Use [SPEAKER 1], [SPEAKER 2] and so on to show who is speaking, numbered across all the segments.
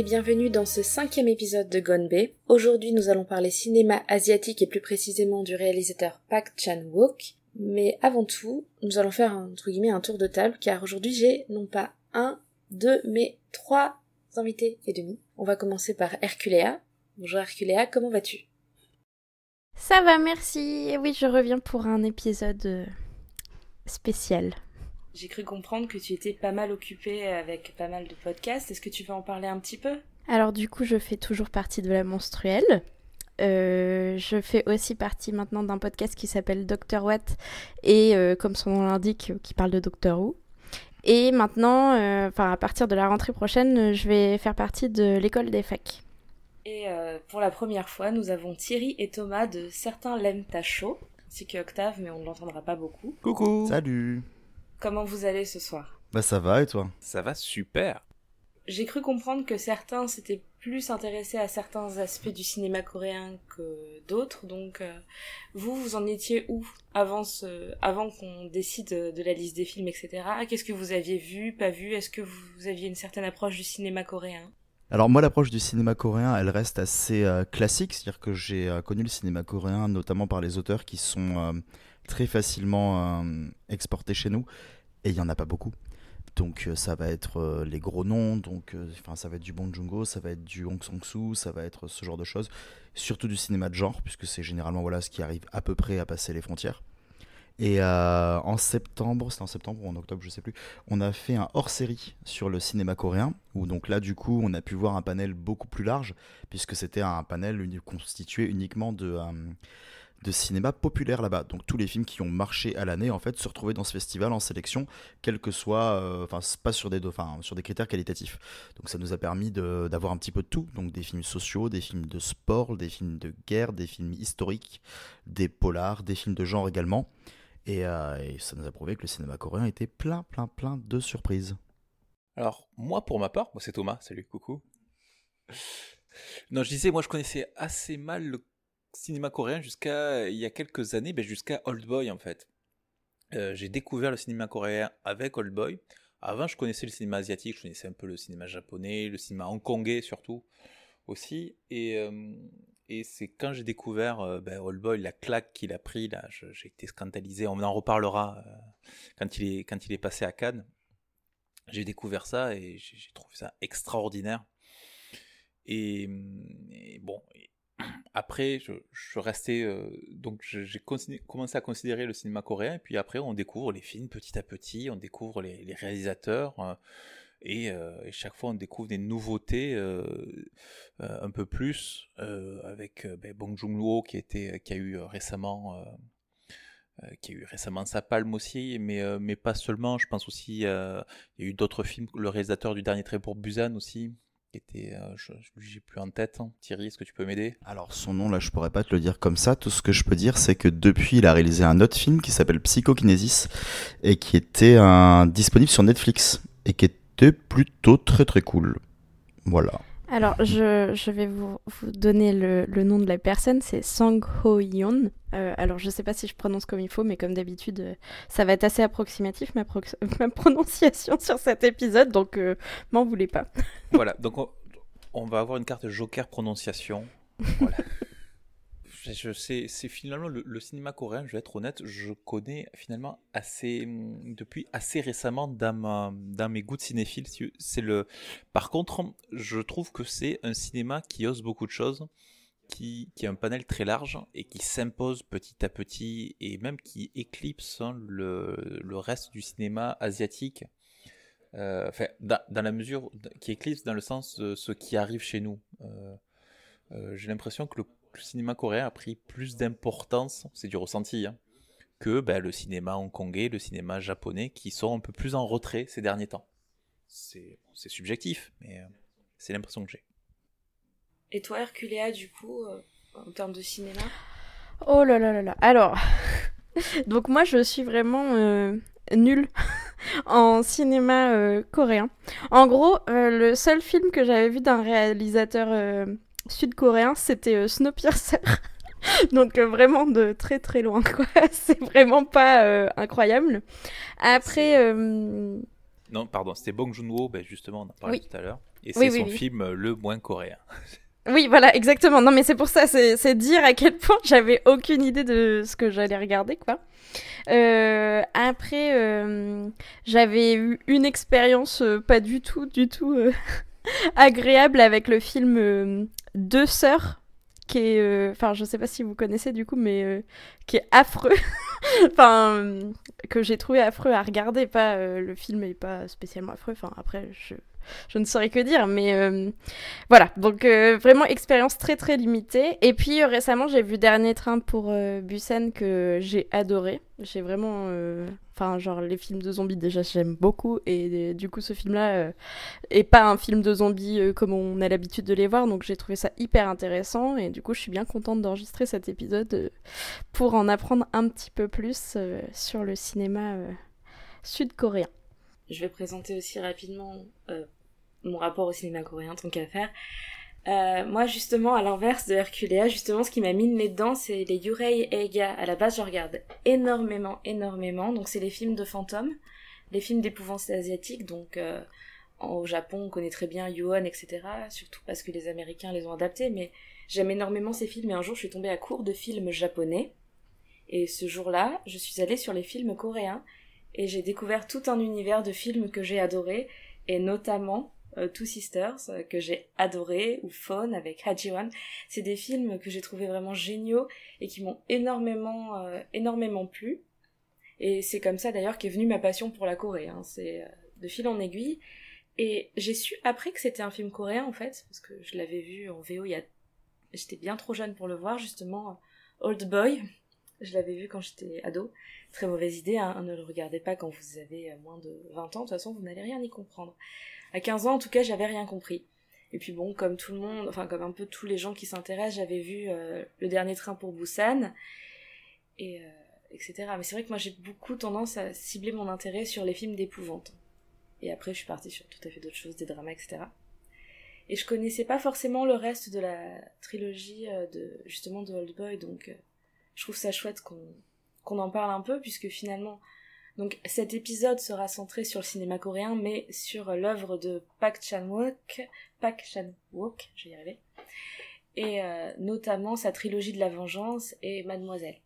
[SPEAKER 1] Et bienvenue dans ce cinquième épisode de Gonbe. Aujourd'hui nous allons parler cinéma asiatique et plus précisément du réalisateur Park Chan-wook. Mais avant tout, nous allons faire un tour de table car aujourd'hui j'ai non pas un, deux, mais trois invités et demi. On va commencer par Herculea. Bonjour Herculea, comment vas-tu?
[SPEAKER 2] Ça va, merci. Oui, je reviens pour un épisode euh, spécial.
[SPEAKER 1] J'ai cru comprendre que tu étais pas mal occupée avec pas mal de podcasts. Est-ce que tu veux en parler un petit peu?
[SPEAKER 2] Alors du coup, je fais toujours partie de la menstruelle. Euh, je fais aussi partie maintenant d'un podcast qui s'appelle Dr Watt et euh, comme son nom l'indique, qui parle de Doctor Who. Et maintenant, euh, enfin à partir de la rentrée prochaine, je vais faire partie de l'école des facs.
[SPEAKER 1] Et pour la première fois, nous avons Thierry et Thomas de Certains l'aiment ta chaud, ainsi que Octave, mais on ne l'entendra pas beaucoup.
[SPEAKER 3] Coucou
[SPEAKER 4] Salut
[SPEAKER 1] Comment vous allez ce soir?
[SPEAKER 4] Bah ça va et toi?
[SPEAKER 3] Ça va super.
[SPEAKER 1] J'ai cru comprendre que certains s'étaient plus intéressés à certains aspects du cinéma coréen que d'autres, donc euh, vous, vous en étiez où avant, ce, avant qu'on décide de la liste des films, etc. Qu'est-ce que vous aviez vu, pas vu? Est-ce que vous aviez une certaine approche du cinéma coréen?
[SPEAKER 4] Alors moi l'approche du cinéma coréen elle reste assez euh, classique, c'est-à-dire que j'ai euh, connu le cinéma coréen notamment par les auteurs qui sont très facilement euh, exporté chez nous et il y en a pas beaucoup. Donc euh, ça va être euh, les gros noms, donc enfin ça va être du Bong Joon-ho, ça va être du Hong Sang-soo, ça va être ce genre de choses, surtout du cinéma de genre puisque c'est généralement voilà ce qui arrive à peu près à passer les frontières. Et en septembre, c'était en septembre ou en octobre, je sais plus, on a fait un hors-série sur le cinéma coréen, où donc là, du coup, on a pu voir un panel beaucoup plus large, puisque c'était un panel constitué uniquement de, de cinéma populaire là-bas. Donc tous les films qui ont marché à l'année en fait se retrouvaient dans ce festival en sélection, quel que soit, euh, enfin pas sur des, sur des critères qualitatifs. Donc ça nous a permis d'avoir un petit peu de tout, donc des films sociaux, des films de sport, des films de guerre, des films historiques, des polars, des films de genre également. Et, euh, et ça nous a prouvé que le cinéma coréen était plein, plein, plein de surprises.
[SPEAKER 3] Alors moi pour ma part, moi c'est Thomas, salut, coucou. Non, je disais, moi je connaissais assez mal le cinéma coréen jusqu'à il y a quelques années, ben jusqu'à Old Boy en fait. Euh, j'ai découvert le cinéma coréen avec Old Boy. Avant, je connaissais le cinéma asiatique, je connaissais un peu le cinéma japonais, le cinéma hongkongais surtout aussi. Et, euh, et c'est quand j'ai découvert euh, ben, Old Boy, la claque qu'il a pris, là, j'ai été scandalisé. On en reparlera quand, il est, quand il est passé à Cannes. J'ai découvert ça et j'ai trouvé ça extraordinaire. Et, bon, après, je, restais. Euh, donc, j'ai commencé à considérer le cinéma coréen, et puis après, on découvre les films petit à petit, on découvre les, réalisateurs, euh, euh, et, chaque fois, on découvre des nouveautés un peu plus, avec ben, Bong Joon-ho qui, était, qui a eu récemment. qui a eu récemment sa palme aussi, mais, mais pas seulement. Je pense aussi, il y a eu d'autres films. Le réalisateur du dernier trait pour Busan aussi, était, euh, je, j'ai plus en tête. Hein. Thierry, est-ce que tu peux m'aider?
[SPEAKER 4] Alors son nom là, je pourrais pas te le dire comme ça. Tout ce que je peux dire, c'est que depuis, il a réalisé un autre film qui s'appelle Psychokinesis et qui était disponible sur Netflix et qui était plutôt très très cool. Voilà.
[SPEAKER 2] Alors, je, je vais vous, vous donner le, le, nom de la personne, c'est Sang Ho Yeon. Euh, alors, je ne sais pas si je prononce comme il faut, mais comme d'habitude, euh, ça va être assez approximatif, ma, ma, prononciation sur cet épisode, donc euh, m'en voulez pas.
[SPEAKER 3] voilà, donc on, on, va avoir une carte Joker prononciation. Voilà. C'est finalement le, cinéma coréen, je vais être honnête, je connais finalement assez, mm, depuis assez récemment dans, mes goûts de cinéphile. C'est le, par contre, je trouve que c'est un cinéma qui ose beaucoup de choses, qui, a un panel très large et qui s'impose petit à petit et même qui éclipse hein, le, reste du cinéma asiatique. Euh, enfin, dans, dans, la mesure qui éclipse dans le sens de ce qui arrive chez nous. Euh, euh, j'ai l'impression que le le cinéma coréen a pris plus d'importance, c'est du ressenti, hein, que ben, le cinéma hongkongais, le cinéma japonais, qui sont un peu plus en retrait ces derniers temps. C'est subjectif, mais euh, c'est l'impression que j'ai.
[SPEAKER 1] Et toi, Herculea, du coup, euh, en termes de cinéma?
[SPEAKER 2] Oh là là là là. Alors, donc moi, je suis vraiment euh, nulle en cinéma coréen. En gros, le seul film que j'avais vu d'un réalisateur sud-coréen, c'était euh, Snowpiercer. Donc euh, vraiment de très très loin quoi. C'est vraiment pas euh, incroyable. Après
[SPEAKER 3] Non, pardon, c'était Bong Joon-ho, ben, justement on en parlait tout à l'heure. Et c'est
[SPEAKER 2] Oui, oui,
[SPEAKER 3] son
[SPEAKER 2] oui.
[SPEAKER 3] film le moins coréen.
[SPEAKER 2] Oui, voilà, exactement. Non, mais c'est pour ça, c'est dire à quel point j'avais aucune idée de ce que j'allais regarder, quoi. Euh, après, euh, j'avais eu une expérience euh, pas du tout, du tout agréable avec le film euh, Deux sœurs, qui est, euh, enfin, je sais pas si vous connaissez du coup, mais euh, qui est affreux. enfin, euh, que j'ai trouvé affreux à regarder. Pas euh, le film est pas spécialement affreux. Enfin, après, je je ne saurais que dire, mais euh, voilà, donc euh, vraiment expérience très très limitée. Et puis euh, récemment, j'ai vu Dernier Train pour euh, Busan que j'ai adoré. J'ai vraiment, euh, enfin genre les films de zombies déjà j'aime beaucoup et euh, du coup ce film-là euh, est pas un film de zombies euh, comme on a l'habitude de les voir, donc j'ai trouvé ça hyper intéressant et du coup je suis bien contente d'enregistrer cet épisode euh, pour en apprendre un petit peu plus sur le cinéma sud-coréen.
[SPEAKER 1] Je vais présenter aussi rapidement mon rapport au cinéma coréen, tant qu'à faire. Euh, moi, justement, à l'inverse de Herculea, justement, ce qui m'a mis le nez dedans, c'est les Yurei Eiga. À la base, je regarde énormément, énormément. Donc, c'est les films de fantômes, les films d'épouvante asiatiques. Donc, euh, au Japon, on connaît très bien Yuon, etc. Surtout parce que les Américains les ont adaptés. Mais j'aime énormément ces films. Et un jour, je suis tombée à court de films japonais. Et ce jour-là, je suis allée sur les films coréens. Et j'ai découvert tout un univers de films que j'ai adoré. Et notamment Two Sisters euh, que j'ai adoré ou Phone avec Ha Ji-won. C'est des films que j'ai trouvé vraiment géniaux et qui m'ont énormément euh, énormément plu. Et c'est comme ça d'ailleurs qu'est venue ma passion pour la Corée. Hein. C'est euh, de fil en aiguille. Et j'ai su après que c'était un film coréen en fait parce que je l'avais vu en VO a j'étais bien trop jeune pour le voir justement euh, Old Boy. Je l'avais vu quand j'étais ado. Très mauvaise idée, hein. ne le regardez pas quand vous avez euh, moins de 20 ans, de toute façon vous n'allez rien y comprendre. À 15 ans en tout cas j'avais rien compris. Et puis bon, comme tout le monde, enfin comme un peu tous les gens qui s'intéressent, j'avais vu euh, le dernier train pour Busan, et euh, etc. Mais c'est vrai que moi j'ai beaucoup tendance à cibler mon intérêt sur les films d'épouvante. Et après je suis partie sur tout à fait d'autres choses, des dramas, etc. Et je connaissais pas forcément le reste de la trilogie euh, de justement de Old Boy, donc je trouve ça chouette qu'on en parle un peu, puisque finalement, donc cet épisode sera centré sur le cinéma coréen, mais sur l'œuvre de Park Chan-wook, Park Chan-wook, je vais y arriver, et euh, notamment sa trilogie de la vengeance et Mademoiselle.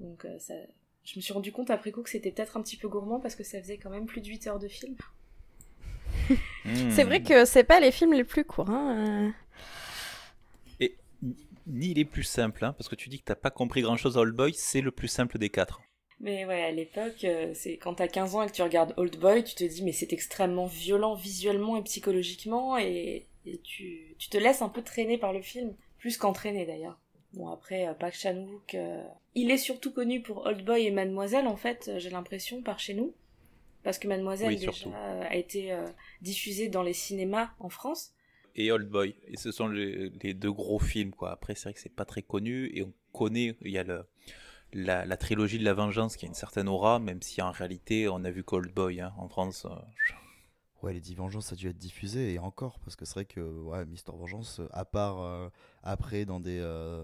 [SPEAKER 1] Donc euh, ça, je me suis rendu compte après coup que c'était peut-être un petit peu gourmand parce que ça faisait quand même plus de 8 heures de film.
[SPEAKER 3] Hmm.
[SPEAKER 2] C'est vrai que c'est pas les films les plus courts. Hein. euh.
[SPEAKER 3] Et ni les plus simples, hein, parce que tu dis que t'as pas compris grand chose à Old Boy, c'est le plus simple des quatre.
[SPEAKER 1] Mais ouais, à l'époque, euh, c'est quand t'as 15 ans et que tu regardes Old Boy, tu te dis mais c'est extrêmement violent visuellement et psychologiquement et, et tu, tu te laisses un peu traîner par le film, plus qu'entraîner d'ailleurs. Bon après, euh, Park Chan-wook, euh, il est surtout connu pour Old Boy et Mademoiselle en fait, j'ai l'impression par chez nous, parce que Mademoiselle
[SPEAKER 3] Oui,
[SPEAKER 1] déjà euh, a été euh, diffusée dans les cinémas en France.
[SPEAKER 3] Et Old Boy. Et ce sont les, les deux gros films, quoi. Après, c'est vrai que c'est pas très connu, et on connaît, il y a le, la, la trilogie de la vengeance qui a une certaine aura, même si en réalité, on a vu qu'Old Boy, hein, en France. euh,
[SPEAKER 4] Ouais, les 10 Vengeances, ça a dû être diffusé et encore, parce que c'est vrai que ouais, Mister Vengeance, euh, à part euh, après dans des, euh,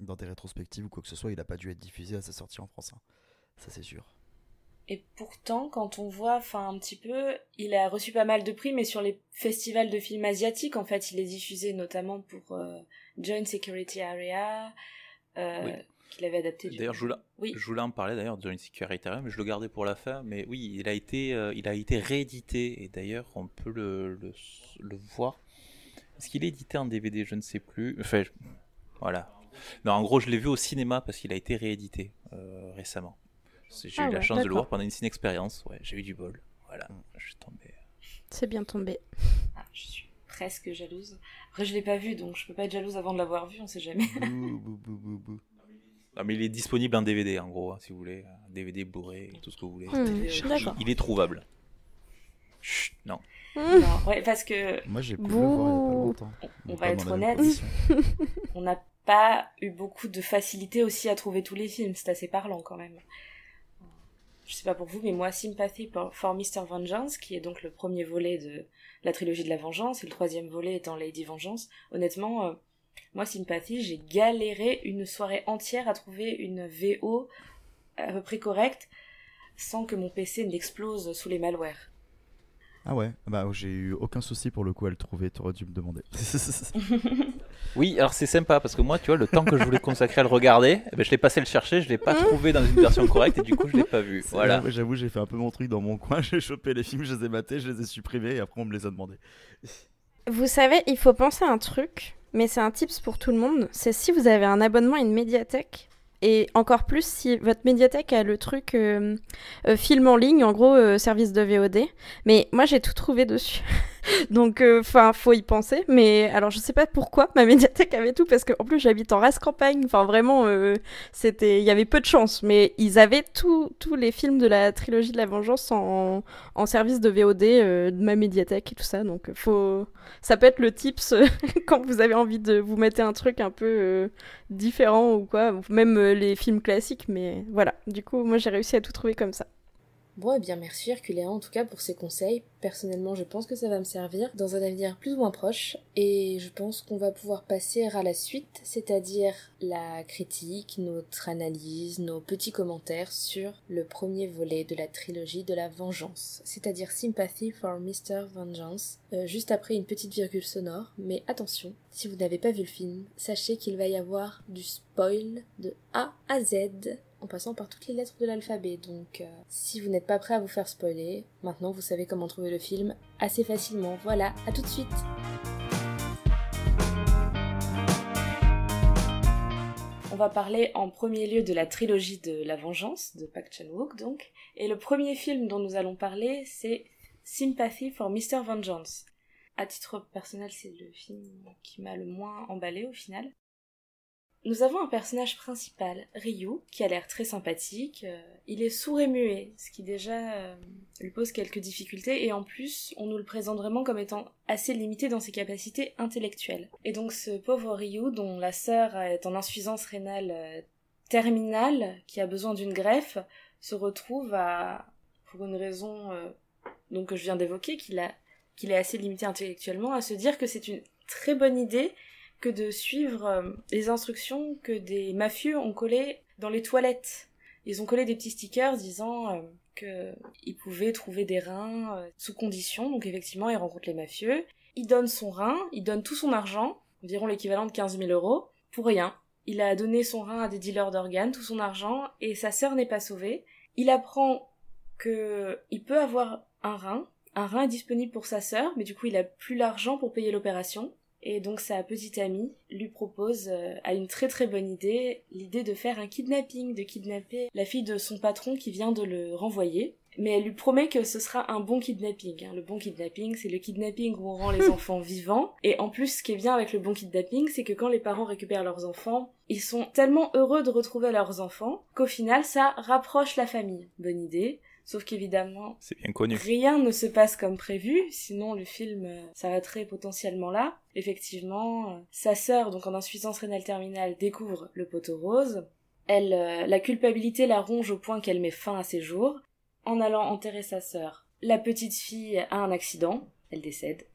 [SPEAKER 4] dans des rétrospectives ou quoi que ce soit, il a pas dû être diffusé à sa sortie en France. hein. Ça, c'est sûr.
[SPEAKER 1] Et pourtant, quand on voit, enfin un petit peu, il a reçu pas mal de prix, mais sur les festivals de films asiatiques, en fait, il est diffusé notamment pour euh, Joint Security Area, euh,
[SPEAKER 3] Oui.
[SPEAKER 1] Qu'il avait adapté. du
[SPEAKER 3] D'ailleurs, je voulais,
[SPEAKER 1] Oui.
[SPEAKER 3] je voulais en parler d'ailleurs de mais je le gardais pour la fin. Mais oui, il a été, euh, il a été réédité, et d'ailleurs, on peut le, le, le voir. Est-ce qu'il est édité en DVD Je ne sais plus. Enfin, je- voilà. Non, en gros, je l'ai vu au cinéma parce qu'il a été réédité euh, récemment. J'ai
[SPEAKER 2] Ah
[SPEAKER 3] eu la chance de le voir pendant une ciné-expérience. Ouais, j'ai eu du bol. Voilà, je suis tombé.
[SPEAKER 2] C'est bien tombé.
[SPEAKER 1] Ah, je suis presque jalouse. Après, je l'ai pas vu, donc je peux pas être jalouse avant de l'avoir vu, on sait jamais.
[SPEAKER 4] Bouh, bouh, bouh, bouh, bouh.
[SPEAKER 3] Non, mais il est disponible en DVD, en gros, hein, si vous voulez. DVD, Blu-ray, tout ce que vous voulez.
[SPEAKER 2] Hmm,
[SPEAKER 1] il-
[SPEAKER 2] D'accord.
[SPEAKER 3] Il est trouvable. Chut, non.
[SPEAKER 2] Hmm.
[SPEAKER 1] Non, ouais, parce que
[SPEAKER 4] Moi, j'ai pu le voir il a pas longtemps.
[SPEAKER 1] on va être honnête. on n'a pas eu beaucoup de facilité aussi à trouver tous les films, c'est assez parlant quand même. Je sais pas pour vous, mais moi, Sympathy for, for Mr. Vengeance, qui est donc le premier volet de la trilogie de la vengeance, et le troisième volet étant Lady Vengeance, honnêtement, euh, moi, Sympathy, j'ai galéré une soirée entière à trouver une VO à peu près correcte, sans que mon PC n'explose sous les malwares.
[SPEAKER 4] Ah ouais, bah j'ai eu aucun souci pour le coup à le trouver, t'aurais dû me demander.
[SPEAKER 3] oui, alors c'est sympa parce que moi, tu vois, le temps que je voulais consacrer à le regarder, eh ben, je l'ai passé le chercher, je l'ai pas trouvé dans une version correcte et du coup je l'ai pas vu. Voilà.
[SPEAKER 4] J'avoue, j'ai fait un peu mon truc dans mon coin, j'ai chopé les films, je les ai matés, je les ai supprimés et après on me les a demandés.
[SPEAKER 2] Vous savez, il faut penser à un truc, mais c'est un tips pour tout le monde, c'est si vous avez un abonnement à une médiathèque, et encore plus si votre médiathèque a le truc euh, euh, film en ligne, en gros euh, service de VOD. Mais moi j'ai tout trouvé dessus. Donc, enfin, faut y penser. Mais alors, je sais pas pourquoi ma médiathèque avait tout, parce qu'en plus, j'habite en race campagne. Enfin, vraiment, c'était, il y avait peu de chance. Mais ils avaient tous les films de la trilogie de la Vengeance en, en service de VOD de ma médiathèque et tout ça. Donc, faut, ça peut être le tips quand vous avez envie de vous mettre un truc un peu différent ou quoi. Même les films classiques, mais voilà. Du coup, moi j'ai réussi à tout trouver comme ça.
[SPEAKER 1] Bon, et eh bien merci Herculéa en tout cas pour ces conseils. Personnellement, je pense que ça va me servir dans un avenir plus ou moins proche. Et je pense qu'on va pouvoir passer à la suite, c'est-à-dire la critique, notre analyse, nos petits commentaires sur le premier volet de la trilogie de la vengeance, c'est-à-dire Sympathy for Mr. Vengeance, euh, juste après une petite virgule sonore. Mais attention, si vous n'avez pas vu le film, sachez qu'il va y avoir du spoil de A à Z en passant par toutes les lettres de l'alphabet. Donc euh, si vous n'êtes pas prêt à vous faire spoiler, maintenant vous savez comment trouver le film assez facilement. Voilà, à tout de suite On va parler en premier lieu de la trilogie de la vengeance de Park Chan-wook donc. Et le premier film dont nous allons parler c'est Sympathy for Mr. Vengeance. À titre personnel, c'est le film qui m'a le moins emballé au final. Nous avons un personnage principal, Ryu, qui a l'air très sympathique. Euh, il est sourd et muet, ce qui déjà euh, lui pose quelques difficultés, et en plus, on nous le présente vraiment comme étant assez limité dans ses capacités intellectuelles. Et donc ce pauvre Ryu, dont la sœur est en insuffisance rénale euh, terminale, qui a besoin d'une greffe, se retrouve à, pour une raison que je viens d'évoquer, qu'il est assez limité intellectuellement, à se dire que c'est une très bonne idée que de suivre euh, les instructions que des mafieux ont collées dans les toilettes. Ils ont collé des petits stickers disant euh, qu'ils pouvaient trouver des reins euh, sous condition, donc effectivement ils rencontrent les mafieux. Il donne son rein, il donne tout son argent, environ l'équivalent de 15 000 euros, pour rien. Il a donné son rein à des dealers d'organes, tout son argent, et sa sœur n'est pas sauvée. Il apprend que il peut avoir un rein, un rein est disponible pour sa sœur, mais du coup il a plus l'argent pour payer l'opération. Et donc sa petite amie lui propose, euh, à une très très bonne idée, l'idée de faire un kidnapping, de kidnapper la fille de son patron qui vient de le renvoyer. Mais elle lui promet que ce sera un bon kidnapping. Hein. Le bon kidnapping, c'est le kidnapping où on rend les enfants vivants. Et en plus, ce qui est bien avec le bon kidnapping, c'est que quand les parents récupèrent leurs enfants, ils sont tellement heureux de retrouver leurs enfants qu'au final, ça rapproche la famille. Bonne idée. Sauf qu'évidemment,
[SPEAKER 3] c'est bien connu.
[SPEAKER 1] Rien ne se passe comme prévu, sinon le film euh, s'arrêterait potentiellement là. Effectivement, euh, sa sœur, donc en insuffisance rénale terminale, découvre le poteau rose. Elle, euh, la culpabilité la ronge au point qu'elle met fin à ses jours. En allant enterrer sa sœur, la petite fille a un accident, elle décède.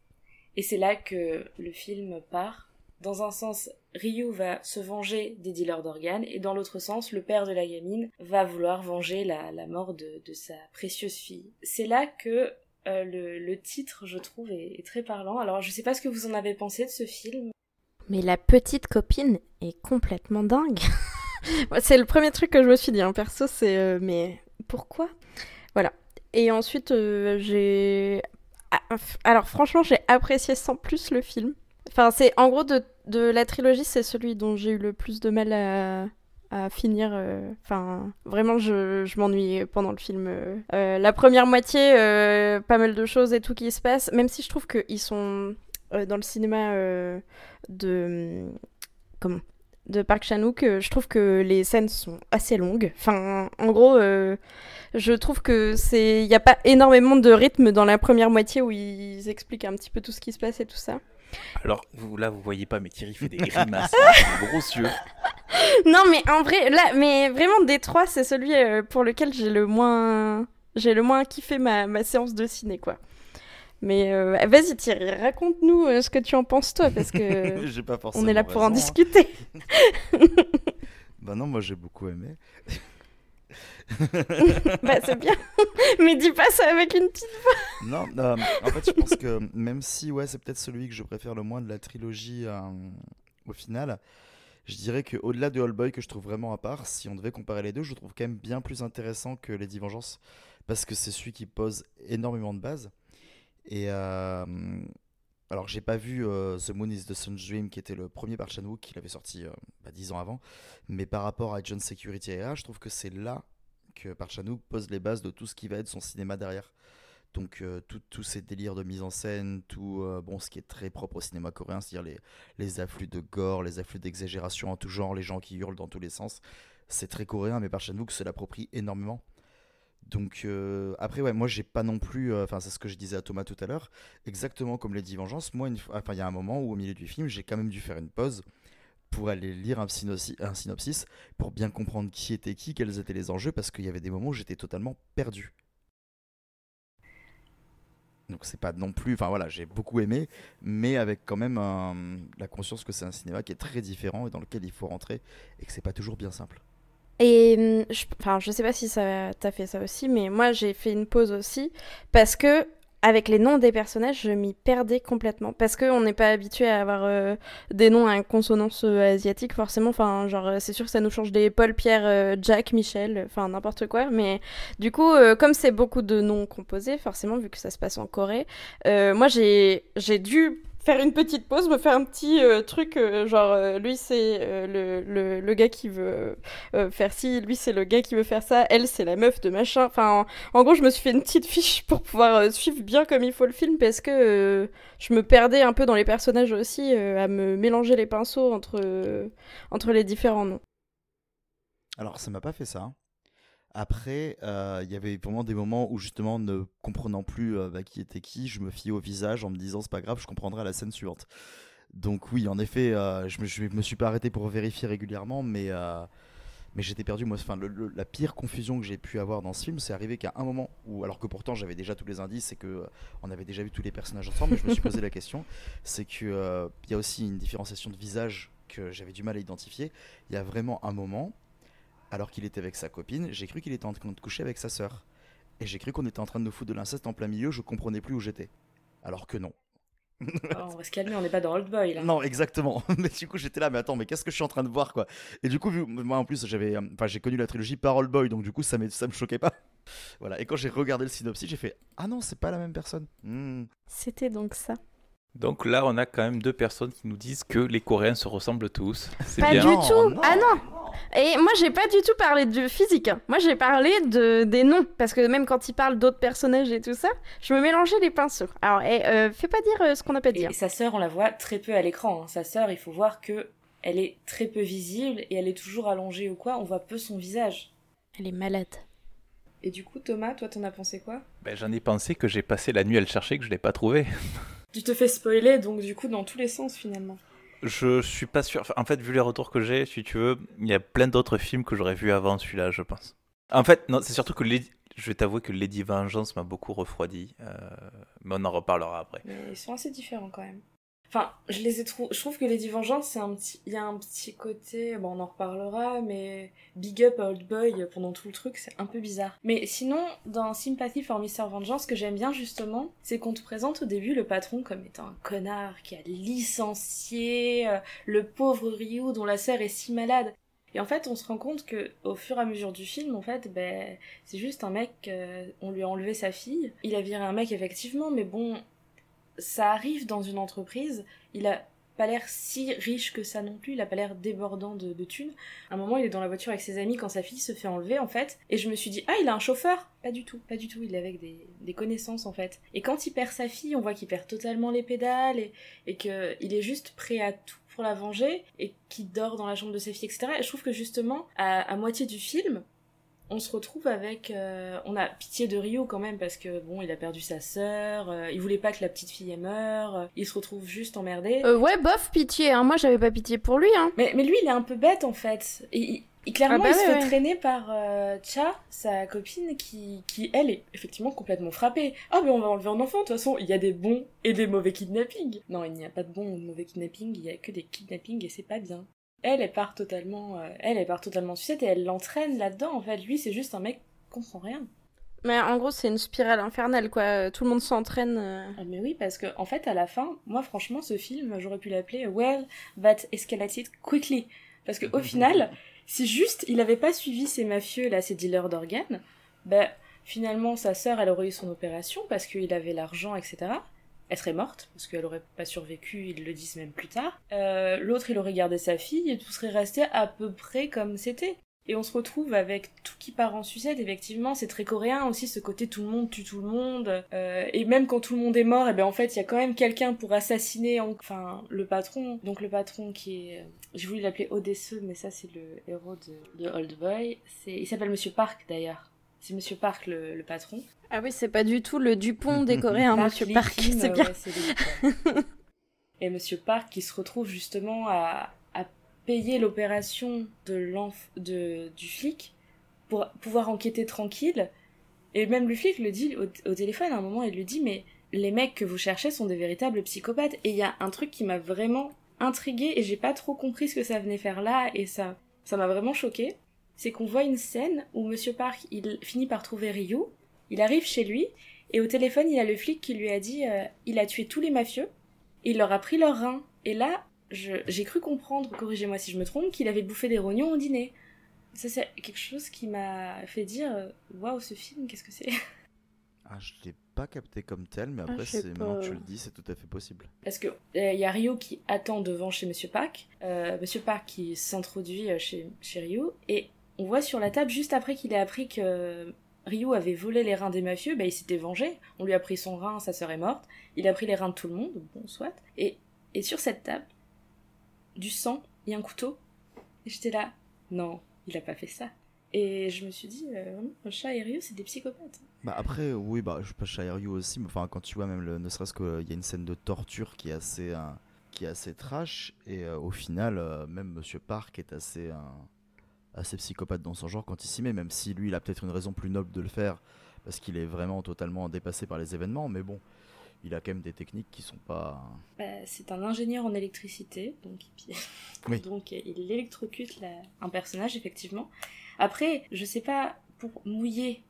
[SPEAKER 1] Et c'est là que le film part dans un sens, Ryu va se venger des dealers d'organes, et dans l'autre sens, le père de la gamine va vouloir venger la, mort de, sa précieuse fille. C'est là que euh, le, titre, je trouve, est, très parlant. Alors, je sais pas ce que vous en avez pensé de ce film.
[SPEAKER 2] Mais la petite copine est complètement dingue. c'est le premier truc que je me suis dit, en hein. perso, c'est euh, mais pourquoi? Voilà. Et ensuite, euh, j'ai. Ah, alors, franchement, j'ai apprécié sans plus le film. Enfin, c'est en gros de, de la trilogie, c'est celui dont j'ai eu le plus de mal à, finir. Euh, enfin, vraiment, je, je m'ennuie pendant le film. Euh, la première moitié, euh, pas mal de choses et tout qui se passe, même si je trouve qu'ils sont dans le cinéma de. Comment de Park Chan-wook, je trouve que les scènes sont assez longues. Enfin, en gros, je trouve que c'est, il n'y a pas énormément de rythme dans la première moitié où ils expliquent un petit peu tout ce qui se passe et tout ça.
[SPEAKER 3] Alors, vous, là, vous voyez pas, mais Thierry fait des grimaces, des gros yeux.
[SPEAKER 2] Non, mais en vrai, là, mais vraiment, des trois, c'est celui euh, pour lequel j'ai le moins, j'ai le moins kiffé ma, ma séance de ciné, quoi. Mais euh, vas-y Thierry, raconte-nous euh, ce que tu en penses toi, parce que
[SPEAKER 4] pas
[SPEAKER 2] on est là pour en discuter.
[SPEAKER 4] bah non, moi j'ai beaucoup aimé.
[SPEAKER 2] bah c'est bien. Mais dis pas ça avec une petite voix.
[SPEAKER 4] Non, euh, en fait, je pense que même si ouais, c'est peut-être celui que je préfère le moins de la trilogie euh, au final, je dirais que au-delà de All Boy que je trouve vraiment à part, si on devait comparer les deux, je trouve quand même bien plus intéressant que Lady Vengeance parce que c'est celui qui pose énormément de bases. Et euh, alors, j'ai pas vu euh, The Moon is the Sun's Dream, qui était le premier par Chan-wook, qu'il avait sorti euh, bah, 10 ans avant. Mais par rapport à John Security AI, je trouve que c'est là que Park Chan-wook pose les bases de tout ce qui va être son cinéma derrière. Donc, euh, tous ces délires de mise en scène, tout bon, ce qui est très propre au cinéma coréen, c'est-à-dire les, les afflux de gore, les afflux d'exagération en tout genre, les gens qui hurlent dans tous les sens. C'est très coréen, mais Park Chan-wook se l'approprie énormément. Donc euh, après ouais moi j'ai pas non plus euh, enfin c'est ce que je disais à Thomas tout à l'heure exactement comme Lady Vengeance moi enfin il y a un moment où au milieu du film j'ai quand même dû faire une pause pour aller lire un synopsis pour bien comprendre qui était qui quels étaient les enjeux parce qu'il y avait des moments où j'étais totalement perdu. Donc c'est pas non plus enfin voilà j'ai beaucoup aimé mais avec quand même la conscience que c'est un cinéma qui est très différent et dans lequel il faut rentrer et que c'est pas toujours bien simple
[SPEAKER 2] et hum, je, enfin, je sais pas si ça t'as fait ça aussi, mais moi j'ai fait une pause aussi parce que avec les noms des personnages, je m'y perdais complètement parce qu'on n'est pas habitué à avoir euh, des noms à consonance euh, asiatique forcément. Enfin, genre euh, c'est sûr que ça nous change des Paul, Pierre, Jack, Michel, enfin n'importe quoi. Mais du coup, comme c'est beaucoup de noms composés, forcément vu que ça se passe en Corée, moi j'ai j'ai dû faire une petite pause, me faire un petit euh, truc, euh, genre euh, lui c'est le, le, gars qui veut faire ci, lui c'est le gars qui veut faire ça, elle c'est la meuf de machin. Enfin, en, gros, je me suis fait une petite fiche pour pouvoir suivre bien comme il faut le film parce que je me perdais un peu dans les personnages aussi, à me mélanger les pinceaux entre, entre les différents noms.
[SPEAKER 4] Alors, ça m'a pas fait ça. Après, euh, il y avait vraiment des moments où justement, ne comprenant plus euh, bah, qui était qui, je me fiais au visage en me disant c'est pas grave, je comprendrai à la scène suivante. Donc oui, en effet, euh, je, me, me suis pas arrêté pour vérifier régulièrement, mais j'étais perdu. Moi, enfin, la pire confusion que j'ai pu avoir dans ce film, c'est arrivé qu'à un moment où, alors que pourtant j'avais déjà tous les indices et que avait déjà vu tous les personnages ensemble, mais je me suis posé la question, c'est que il y a aussi une différenciation de visage que j'avais du mal à identifier. Il y a vraiment un moment alors qu'il était avec sa copine, j'ai cru qu'il était en train de coucher avec sa sœur. Et j'ai cru qu'on était en train de nous foutre de l'inceste en plein milieu, je comprenais plus où j'étais. Alors que non.
[SPEAKER 1] Oh, on va se calmer, on n'est pas dans Old Boy là.
[SPEAKER 4] Non, exactement. Mais du coup, j'étais là, mais attends, mais qu'est-ce que je suis en train de voir quoi? Et du coup, moi en plus, j'avais, enfin, j'ai connu la trilogie par Old Boy, donc du coup, ça, ça me choquait pas. Voilà. Et quand j'ai regardé le synopsis, j'ai fait ah non, c'est pas la même personne. Hmm.
[SPEAKER 2] C'était donc ça.
[SPEAKER 3] Donc là, on a quand même deux personnes qui nous disent que les Coréens se ressemblent tous.
[SPEAKER 2] Pas du tout. Ah non. Et moi, j'ai pas du tout parlé de physique. Hein. Moi, j'ai parlé de des noms parce que même quand ils parlent d'autres personnages et tout ça, je me mélangeais les pinceaux. Alors, et, euh, fais pas dire euh, ce qu'on a pas dit.
[SPEAKER 1] Et sa sœur, on la voit très peu à l'écran. Hein. Sa sœur, il faut voir que elle est très peu visible et elle est toujours allongée ou quoi. On voit peu son visage.
[SPEAKER 2] Elle est malade.
[SPEAKER 1] Et du coup, Thomas, toi, t'en as pensé quoi?
[SPEAKER 3] Ben, J'en ai pensé que j'ai passé la nuit à le chercher, que je l'ai pas trouvé.
[SPEAKER 1] Tu te fais spoiler, donc du coup, dans tous les sens finalement.
[SPEAKER 3] Je suis pas sûr. en fait, vu les retours que j'ai, si tu veux, il y a plein d'autres films que j'aurais vus avant celui-là, je pense. En fait, non, c'est surtout que je vais t'avouer que Lady Vengeance m'a beaucoup refroidi. Euh, mais on en reparlera après.
[SPEAKER 1] Mais ils sont assez différents quand même. Enfin, je les ai Je trouve que Lady Vengeance, c'est un petit. Il y a un petit côté. Bon, on en reparlera, mais Big Up Old Boy pendant tout le truc, c'est un peu bizarre. Mais sinon, dans Sympathy for Mr. Vengeance, ce que j'aime bien justement, c'est qu'on te présente au début le patron comme étant un connard qui a licencié euh, le pauvre Ryu dont la sœur est si malade. Et en fait, on se rend compte que au fur et à mesure du film, en fait, ben, c'est juste un mec, euh, on lui a enlevé sa fille. Il a viré un mec effectivement, mais bon, ça arrive dans une entreprise, il a pas l'air si riche que ça non plus, il a pas l'air débordant de, thunes. Un moment, il est dans la voiture avec ses amis quand sa fille se fait enlever, en fait, et je me suis dit, ah, il a un chauffeur Pas du tout, pas du tout, il est avec des, connaissances, en fait. Et quand il perd sa fille, on voit qu'il perd totalement les pédales, et, et qu'il est juste prêt à tout pour la venger, et qu'il dort dans la chambre de sa fille, etc. Et je trouve que justement, à moitié du film, on se retrouve avec euh, on a pitié de Rio quand même parce que bon il a perdu sa sœur euh, il voulait pas que la petite fille meure euh, il se retrouve juste emmerdé.
[SPEAKER 2] Ouais bof pitié hein. moi j'avais pas pitié pour lui hein.
[SPEAKER 1] Mais, mais lui il est un peu bête en fait. Et, clairement ah bah il se fait traîner par Cha sa copine qui qui elle est effectivement complètement frappée. Ah mais on va enlever un enfant de toute façon il y a des bons et des mauvais kidnappings. Non il n'y a pas de bons ou de mauvais kidnappings il y a que des kidnappings et c'est pas bien elle, elle part totalement, euh, elle, elle part totalement sucette et elle l'entraîne là-dedans. En fait, lui, c'est juste un mec qui comprend rien.
[SPEAKER 2] Mais en gros, c'est une spirale infernale, quoi. Tout le monde s'entraîne. euh.
[SPEAKER 1] Ah, mais oui, parce que en fait, à la fin, moi, franchement, ce film, j'aurais pu l'appeler Well, but escalated quickly. Parce que au final, si juste il avait pas suivi ces mafieux là, ces dealers d'organes, ben finalement sa sœur, elle aurait eu son opération parce qu'il avait l'argent, etc. Elle serait morte parce qu'elle aurait pas survécu. Ils le disent même plus tard. Euh, L'autre, il aurait gardé sa fille et tout serait resté à peu près comme c'était. Et on se retrouve avec tout qui part en sucette, effectivement, c'est très coréen aussi, ce côté tout le monde tue tout le monde. Euh, et même quand tout le monde est mort, et ben en fait, il y a quand même quelqu'un pour assassiner, en- enfin, le patron. Donc le patron qui est... J'ai voulu l'appeler Odesseux, mais ça c'est le héros de, de Old Boy. Il s'appelle Monsieur Park d'ailleurs. C'est Monsieur Park le, le patron.
[SPEAKER 2] Ah oui, c'est pas du tout le Dupont des Coréens,
[SPEAKER 1] Park
[SPEAKER 2] Monsieur Park, c'est bien.
[SPEAKER 1] ouais. Et Monsieur Park qui se retrouve justement à, à payer l'opération de l'enf de, du flic pour pouvoir enquêter tranquille. Et même le flic le dit au, au téléphone à un moment, il lui dit mais les mecs que vous cherchez sont des véritables psychopathes. Et il y a un truc qui m'a vraiment intriguée et j'ai pas trop compris ce que ça venait faire là et ça ça m'a vraiment choqué. C'est qu'on voit une scène où Monsieur Park il finit par trouver Ryu, il arrive chez lui et au téléphone il a le flic qui lui a dit euh, il a tué tous les mafieux, il leur a pris leurs reins et là j'ai cru comprendre, corrigez-moi si je me trompe, qu'il avait bouffé des rognons au dîner. Ça, c'est quelque chose qui m'a fait dire euh, Waouh, ce film, qu'est-ce que c'est?
[SPEAKER 4] Ah, je l'ai pas capté comme tel, mais
[SPEAKER 2] Ah,
[SPEAKER 4] après, c'est maintenant que tu le dis, c'est tout à fait possible.
[SPEAKER 1] Parce que il y a Ryo qui attend devant chez Monsieur Park, euh, Monsieur Park qui s'introduit euh, chez, chez Ryo, et on voit sur la table, juste après qu'il ait appris que Ryo avait volé les reins des mafieux, bah, il s'était vengé. On lui a pris son rein, sa sœur est morte. Il a pris les reins de tout le monde, bon, soit. Et, et sur cette table, du sang et un couteau. Et j'étais là, non, il a pas fait ça. Et je me suis dit, euh, et Ryo, c'est des psychopathes.
[SPEAKER 4] Bah après, oui, bah je peux chez Ryu aussi, mais enfin quand tu vois même, le, ne serait-ce qu'il y a une scène de torture qui est assez, euh, qui est assez trash, et euh, au final, euh, même Monsieur Park est assez, assez psychopathe dans son genre quand il s'y met, même si lui, il a peut-être une raison plus noble de le faire, parce qu'il est vraiment totalement dépassé par les événements, mais bon, il a quand même des techniques qui sont pas...
[SPEAKER 1] Bah, c'est un ingénieur en électricité, donc,
[SPEAKER 4] Oui.
[SPEAKER 1] donc euh, il électrocute la- un personnage, effectivement. Après, je sais pas, pour mouiller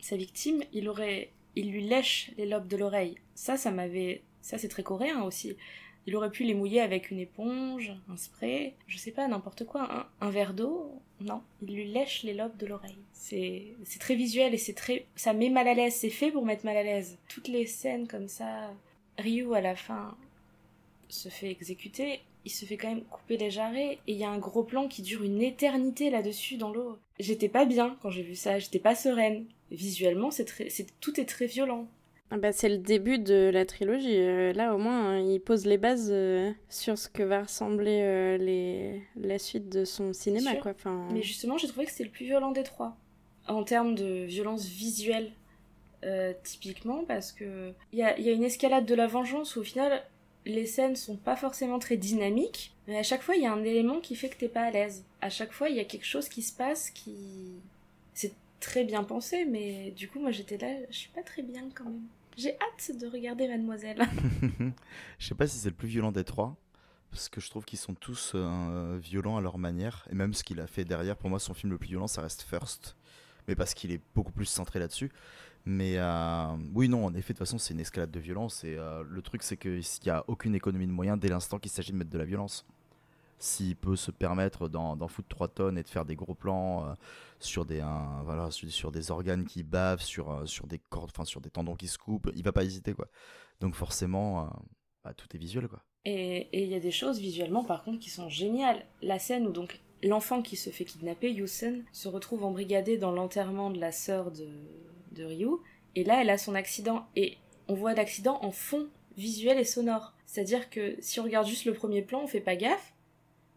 [SPEAKER 1] sa victime, il aurait, il lui lèche les lobes de l'oreille. Ça, ça m'avait, ça c'est très coréen aussi. Il aurait pu les mouiller avec une éponge, un spray, je sais pas, n'importe quoi, un, verre d'eau. Non, il lui lèche les lobes de l'oreille. C'est, c'est très visuel et c'est très, ça met mal à l'aise. C'est fait pour mettre mal à l'aise. Toutes les scènes comme ça, Ryu à la fin se fait exécuter, il se fait quand même couper les jarrets et il y a un gros plan qui dure une éternité là-dessus dans l'eau. J'étais pas bien quand j'ai vu ça, j'étais pas sereine. Visuellement, c'est très, c'est tout est très violent.
[SPEAKER 2] Ah bah, c'est le début de la trilogie. Euh, là, au moins, hein, il pose les bases euh, sur ce que va ressembler euh, les... la suite de son cinéma. Quoi. Enfin,
[SPEAKER 1] Mais justement, j'ai trouvé que c'était le plus violent des trois. En termes de violence visuelle, typiquement, parce que il y a, y a une escalade de la vengeance où au final, les scènes sont pas forcément très dynamiques, mais à chaque fois, il y a un élément qui fait que t'es pas à l'aise. À chaque fois, il y a quelque chose qui se passe qui. C'est très bien pensé, mais du coup, moi j'étais là, je suis pas très bien quand même. J'ai hâte de regarder Mademoiselle.
[SPEAKER 4] je sais pas si c'est le plus violent des trois, parce que je trouve qu'ils sont tous euh, violents à leur manière, et même ce qu'il a fait derrière, pour moi son film le plus violent ça reste First, mais parce qu'il est beaucoup plus centré là-dessus. Mais euh, oui, non, en effet, de toute façon c'est une escalade de violence, et euh, le truc c'est qu'il n'y a aucune économie de moyens dès l'instant qu'il s'agit de mettre de la violence. S'il peut se permettre d'en foutre 3 tonnes et de faire des gros plans euh, sur, des, voilà, sur, des organes qui bavent, sur, euh, sur des cordes, enfin sur des tendons qui se coupent, il va pas hésiter quoi. Donc forcément, euh, bah, tout est visuel quoi.
[SPEAKER 1] Et il y a des choses visuellement par contre qui sont géniales. La scène où donc l'enfant qui se fait kidnapper, Yusen, se retrouve embrigadé dans l'enterrement de la sœur de, de Ryu, et là elle a son accident, et on voit l'accident en fond visuel et sonore. C'est-à-dire que si on regarde juste le premier plan, on fait pas gaffe,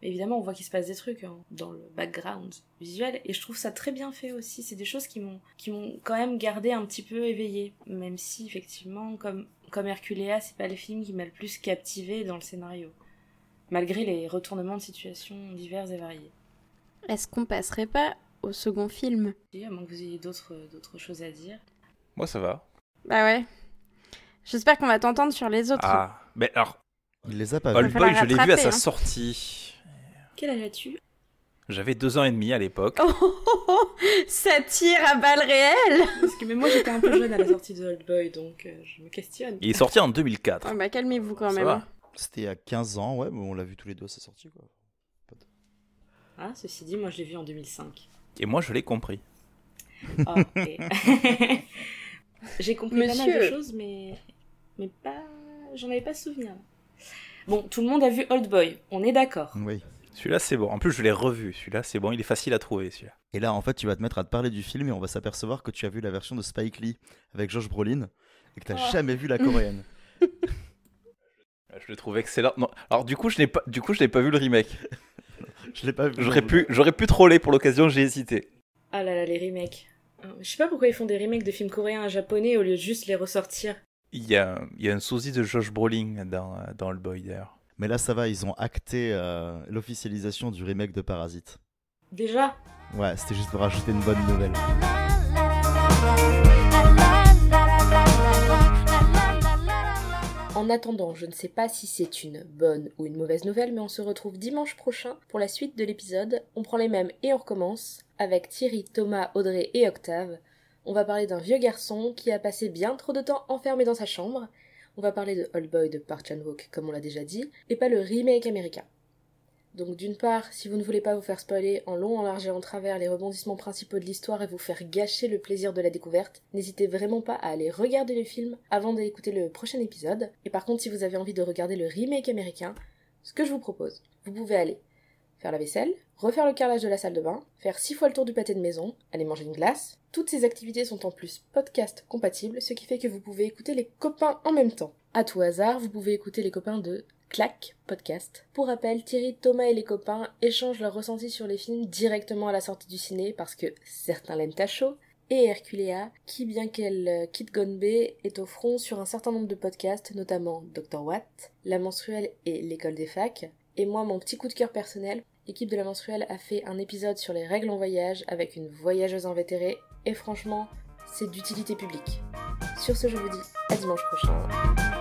[SPEAKER 1] évidemment on voit qu'il se passe des trucs hein, dans le background visuel, et je trouve ça très bien fait aussi. C'est des choses qui m'ont qui m'ont quand même gardé un petit peu éveillée, même si effectivement comme comme Herculea, c'est pas le film qui m'a le plus captivé dans le scénario, malgré les retournements de situation divers et variés.
[SPEAKER 2] Est-ce qu'on passerait pas au second film?
[SPEAKER 1] Et à moins que vous ayez d'autres d'autres choses à dire.
[SPEAKER 3] Moi, ça va.
[SPEAKER 2] Bah ouais. J'espère qu'on va t'entendre sur les autres.
[SPEAKER 3] Ah, mais alors,
[SPEAKER 4] Il les a pas vus.
[SPEAKER 3] Boy, je l'ai vu à sa
[SPEAKER 2] hein.
[SPEAKER 3] sortie.
[SPEAKER 1] Quel âge as-tu?
[SPEAKER 3] J'avais deux ans et demi à l'époque.
[SPEAKER 2] Oh, oh, oh, oh, ça tire à balles réelles
[SPEAKER 1] Parce que même moi j'étais un peu jeune à la sortie de Old Boy, donc euh, je me questionne.
[SPEAKER 3] Il est sorti en 2004.
[SPEAKER 2] Ah bah calmez-vous quand
[SPEAKER 3] Ça
[SPEAKER 2] même.
[SPEAKER 4] C'était à 15 ans, ouais, mais on l'a vu tous les deux à sa sortie, quoi.
[SPEAKER 1] Ah, ceci dit, moi je l'ai vu en 2005.
[SPEAKER 3] Et moi, je l'ai compris.
[SPEAKER 1] Et- J'ai compris pas mal de
[SPEAKER 2] Monsieur.
[SPEAKER 1] choses, mais, mais pas... j'en avais pas souvenir. Bon, tout le monde a vu Old Boy, on est d'accord.
[SPEAKER 4] Oui.
[SPEAKER 3] Celui-là, c'est bon. En plus, je l'ai revu. Celui-là, c'est bon. Il est facile à trouver, celui-là.
[SPEAKER 4] Et là, en fait, tu vas te mettre à te parler du film et on va s'apercevoir que tu as vu la version de Spike Lee avec Josh Brolin et que tu n'as
[SPEAKER 1] Oh.
[SPEAKER 4] jamais vu la coréenne.
[SPEAKER 3] Je le trouve excellent. Non. Alors, du coup, je n'ai pas, du coup, je n'ai pas vu le remake.
[SPEAKER 4] Je l'ai pas vu.
[SPEAKER 3] J'aurais pu, j'aurais pu troller pour l'occasion. J'ai hésité.
[SPEAKER 1] Ah là là, les remakes. Euh, Je sais pas pourquoi ils font des remakes de films coréens à japonais au lieu de juste les ressortir.
[SPEAKER 3] Il y a, il y a un sosie de Josh Brolin dans, dans le boy d'ailleurs.
[SPEAKER 4] Mais là, ça va, ils ont acté euh, l'officialisation du remake de Parasite.
[SPEAKER 1] Déjà?
[SPEAKER 4] Ouais, c'était juste pour rajouter une bonne nouvelle.
[SPEAKER 1] En attendant, je ne sais pas si c'est une bonne ou une mauvaise nouvelle, mais on se retrouve dimanche prochain pour la suite de l'épisode. On prend les mêmes et on recommence avec Thierry, Thomas, Audrey et Octave. On va parler d'un vieux garçon qui a passé bien trop de temps enfermé dans sa chambre. On va parler de Old Boy de Park Chan-wook, comme on l'a déjà dit, et pas le remake américain. Donc d'une part, si vous ne voulez pas vous faire spoiler en long, en large et en travers les rebondissements principaux de l'histoire et vous faire gâcher le plaisir de la découverte, n'hésitez vraiment pas à aller regarder le film avant d'écouter le prochain épisode. Et par contre, si vous avez envie de regarder le remake américain, ce que je vous propose, vous pouvez aller faire la vaisselle, refaire le carrelage de la salle de bain, faire six fois le tour du pâté de maison, aller manger une glace. Toutes ces activités sont en plus podcast compatibles, ce qui fait que vous pouvez écouter les copains en même temps. À tout hasard, vous pouvez écouter les copains de Clac podcast. Pour rappel, Thierry, Thomas et les copains échangent leurs ressentis sur les films directement à la sortie du ciné parce que certains l'aiment à chaud. Et Herculea, qui bien qu'elle euh, quitte Gone Bay, est au front sur un certain nombre de podcasts, notamment Dr. Watt, La Menstruelle et L'école des facs. Et moi, mon petit coup de cœur personnel, l'équipe de La Menstruelle a fait un épisode sur les règles en voyage avec une voyageuse invétérée, et franchement, c'est d'utilité publique. Sur ce, je vous dis à dimanche prochain.